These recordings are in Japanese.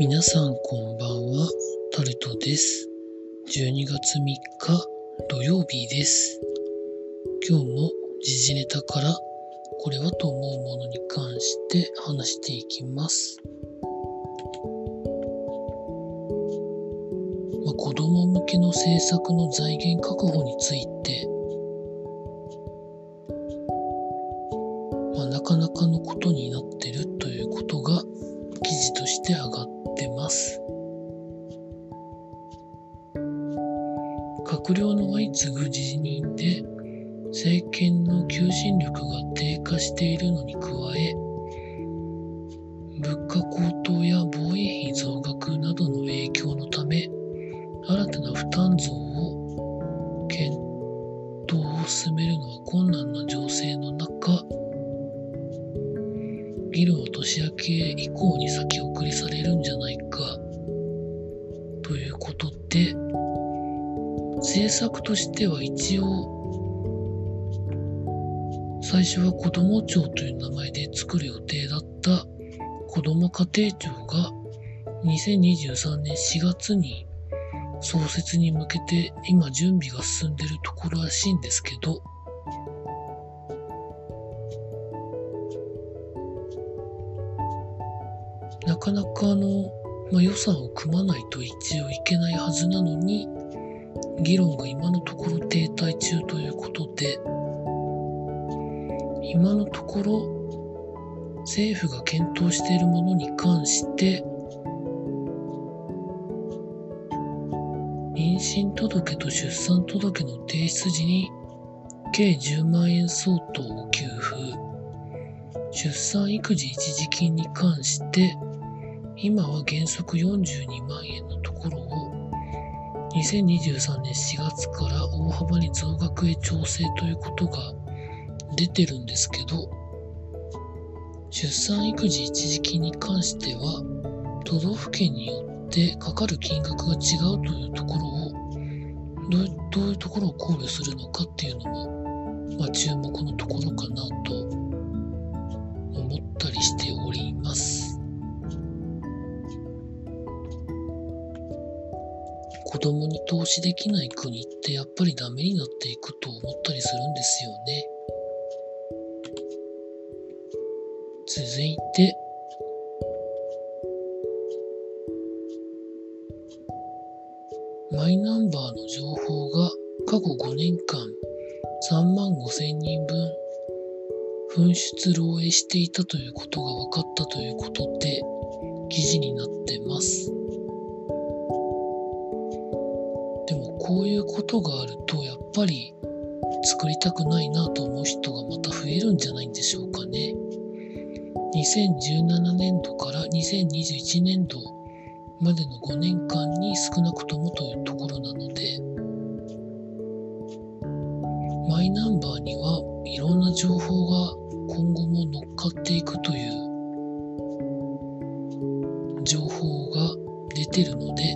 皆さんこんばんは、タルトです。12月3日土曜日です。今日も時事ネタからこれはと思うものに関して話していきます。まあ、子供向けの政策の財源確保について、まあ、なかなかのことに閣僚の相次ぐ辞任で政権の求心力が低下しているのに加え、物価高騰や防衛費増額などの影響のため、新たな負担増を検討を進めるのは困難な情勢の中、議論は年明け以降に先送りされるんじゃないかということで政策としては一応最初は子ども庁という名前で作る予定だった子ども家庭庁が2023年4月に創設に向けて今準備が進んでるところらしいんですけどなかなかあの、まあ、予算を組まないと一応いけないはずなのに、議論が今のところ停滞中ということで、今のところ政府が検討しているものに関して、妊娠届と出産届の提出時に計10万円相当を給付、出産育児一時金に関して今は原則42万円のところを2023年4月から大幅に増額へ調整ということが出てるんですけど出産育児一時金に関しては都道府県によってかかる金額が違うというところをどうどういうところを考慮するのかっていうのも、まあ、注目のところかなと思ったりして子供に投資できない国ってやっぱりダメになっていくと思ったりするんですよね。続いて、マイナンバーの情報が過去5年間3万5千人分紛失漏洩していたということが分かったということで記事になってます。こういうことがあるとやっぱり作りたくないなと思う人がまた増えるんじゃないんでしょうかね。2017年度から2021年度までの5年間に少なくともというところなのでマイナンバーにはいろんな情報が今後も乗っかっていくという情報が出てるので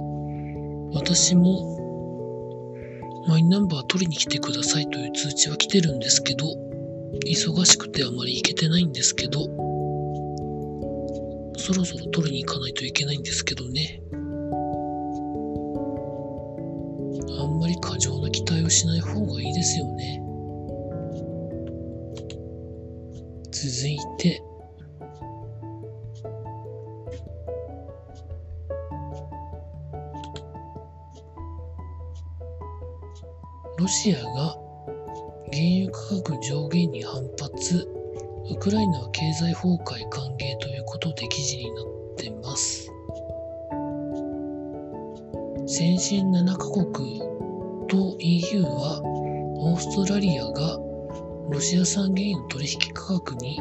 私もマイナンバー取りに来てくださいという通知は来てるんですけど忙しくてあまり行けてないんですけどそろそろ取りに行かないといけないんですけどね。あんまり過剰な期待をしない方がいいですよね。続いてロシアが原油価格上限に反発。ウクライナは経済崩壊歓迎ということで記事になってます。先進7カ国と EU はオーストラリアがロシア産原油の取引価格に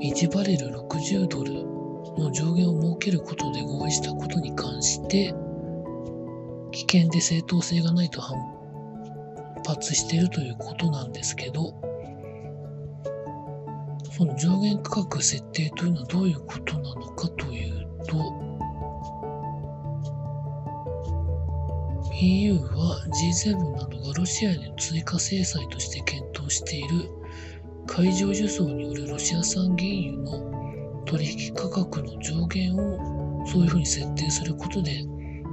1バレル60ドルの上限を設けることで合意したことに関して危険で正当性がないと反発しているということなんですけどその上限価格設定というのはどういうことなのかというと EU は G7 などがロシアへの追加制裁として検討している海上輸送によるロシア産原油の取引価格の上限をそういうふうに設定することで、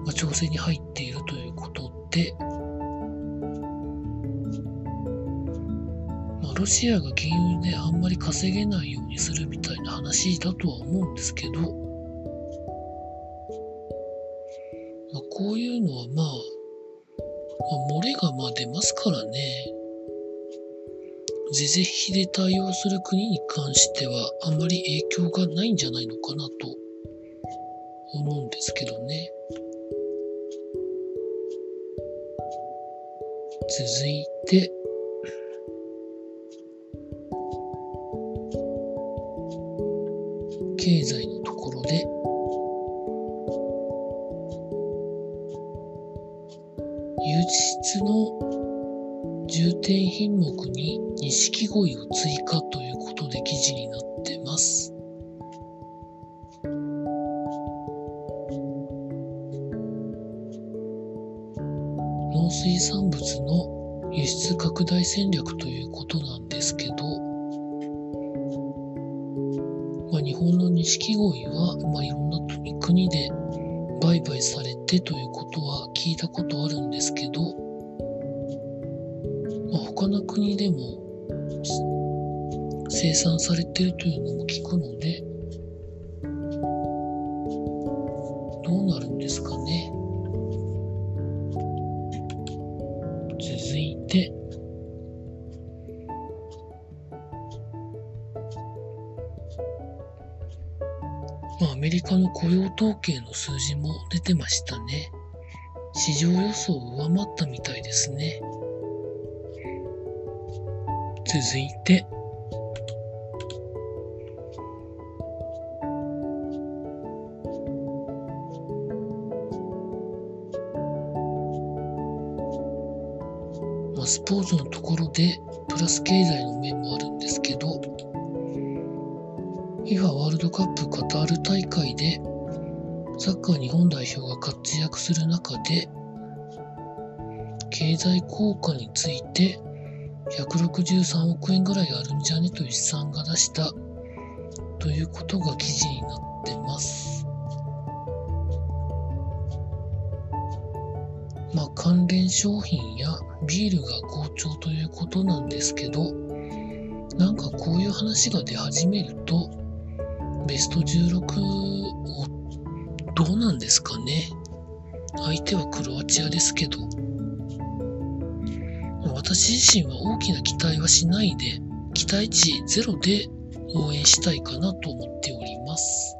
まあ、調整に入っているということで、ロシアが原油であんまり稼げないようにするみたいな話だとは思うんですけど、まあ、こういうのはまあ、まあ、漏れがまあ出ますからね。是々非で対応する国に関してはあまり影響がないんじゃないのかなと思うんですけどね。続いて、経済のところで、輸出の重点品目に錦鯉を追加ということで記事になってます。農水産物の輸出拡大戦略ということなんですけど、錦鯉は、まあ、いろんな国で売買されてということは聞いたことあるんですけど、まあ、他の国でも生産されてるというのも聞くので、どうなるんですかね。続いて、メリカの雇用統計の数字も出てましたね。市場予想を上回ったみたいですね。続いて、まあ、スポーツのところでプラス経済の面もあるんですけど FIFA ワールドカップカタール大会でサッカー日本代表が活躍する中で経済効果について163億円ぐらいあるんじゃねという試算が出したということが記事になってます。まあ、関連商品やビールが好調ということなんですけど、なんかこういう話が出始めると、ベスト16をどうなんですかね？相手はクロアチアですけど、私自身は大きな期待はしないで、期待値ゼロで応援したいかなと思っております。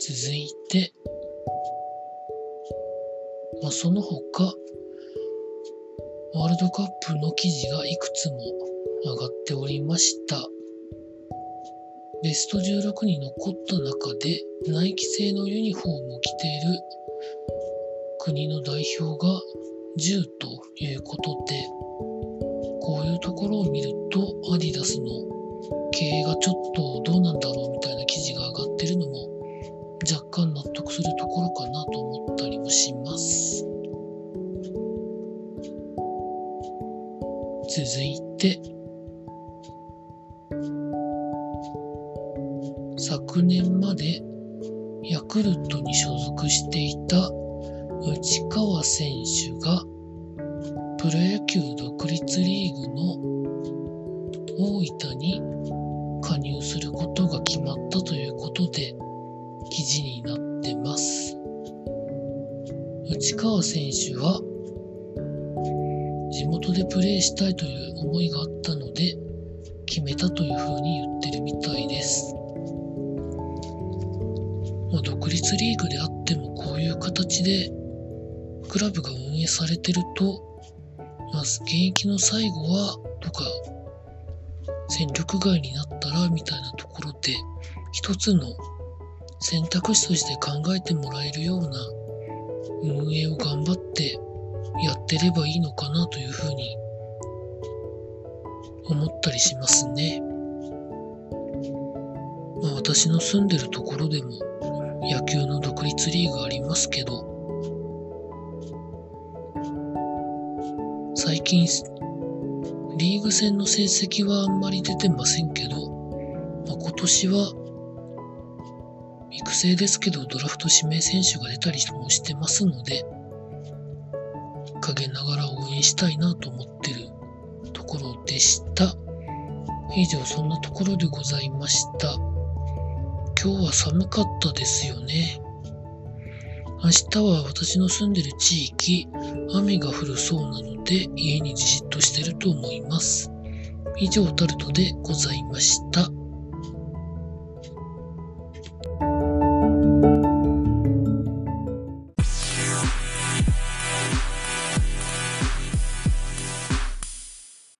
続いて、まあ、その他、ワールドカップの記事がいくつも上がっておりました。ベスト16に残った中で、ナイキ製のユニフォームを着ている国の代表が10ということで、こういうところを見ると、アディダスの経営がちょっとどうなんだろうみたいな記事が上がってるのも若干納得するところかなと思ったりもします。続いて、昨年までヤクルトに所属していた内川選手がプロ野球独立リーグの大分に加入することが決まったということで記事になってます。内川選手は地元でプレーしたいという思いがあったので決めたというふうに言ってるみたいです。まあ、独立リーグであってもこういう形でクラブが運営されてると、まあ、現役の最後はとか戦力外になったらみたいなところで一つの選択肢として考えてもらえるような運営を頑張ってやってればいいのかなというふうに思ったりしますね。まあ私の住んでるところでも野球の独立リーグありますけど、最近リーグ戦の成績はあんまり出てませんけど、まあ、今年は不正ですけどドラフト指名選手が出たりもしてますので、陰ながら応援したいなと思ってるところでした。以上、そんなところでございました。今日は寒かったですよね。明日は私の住んでる地域、雨が降るそうなので、家にじっとしてると思います。以上、タルトでございました。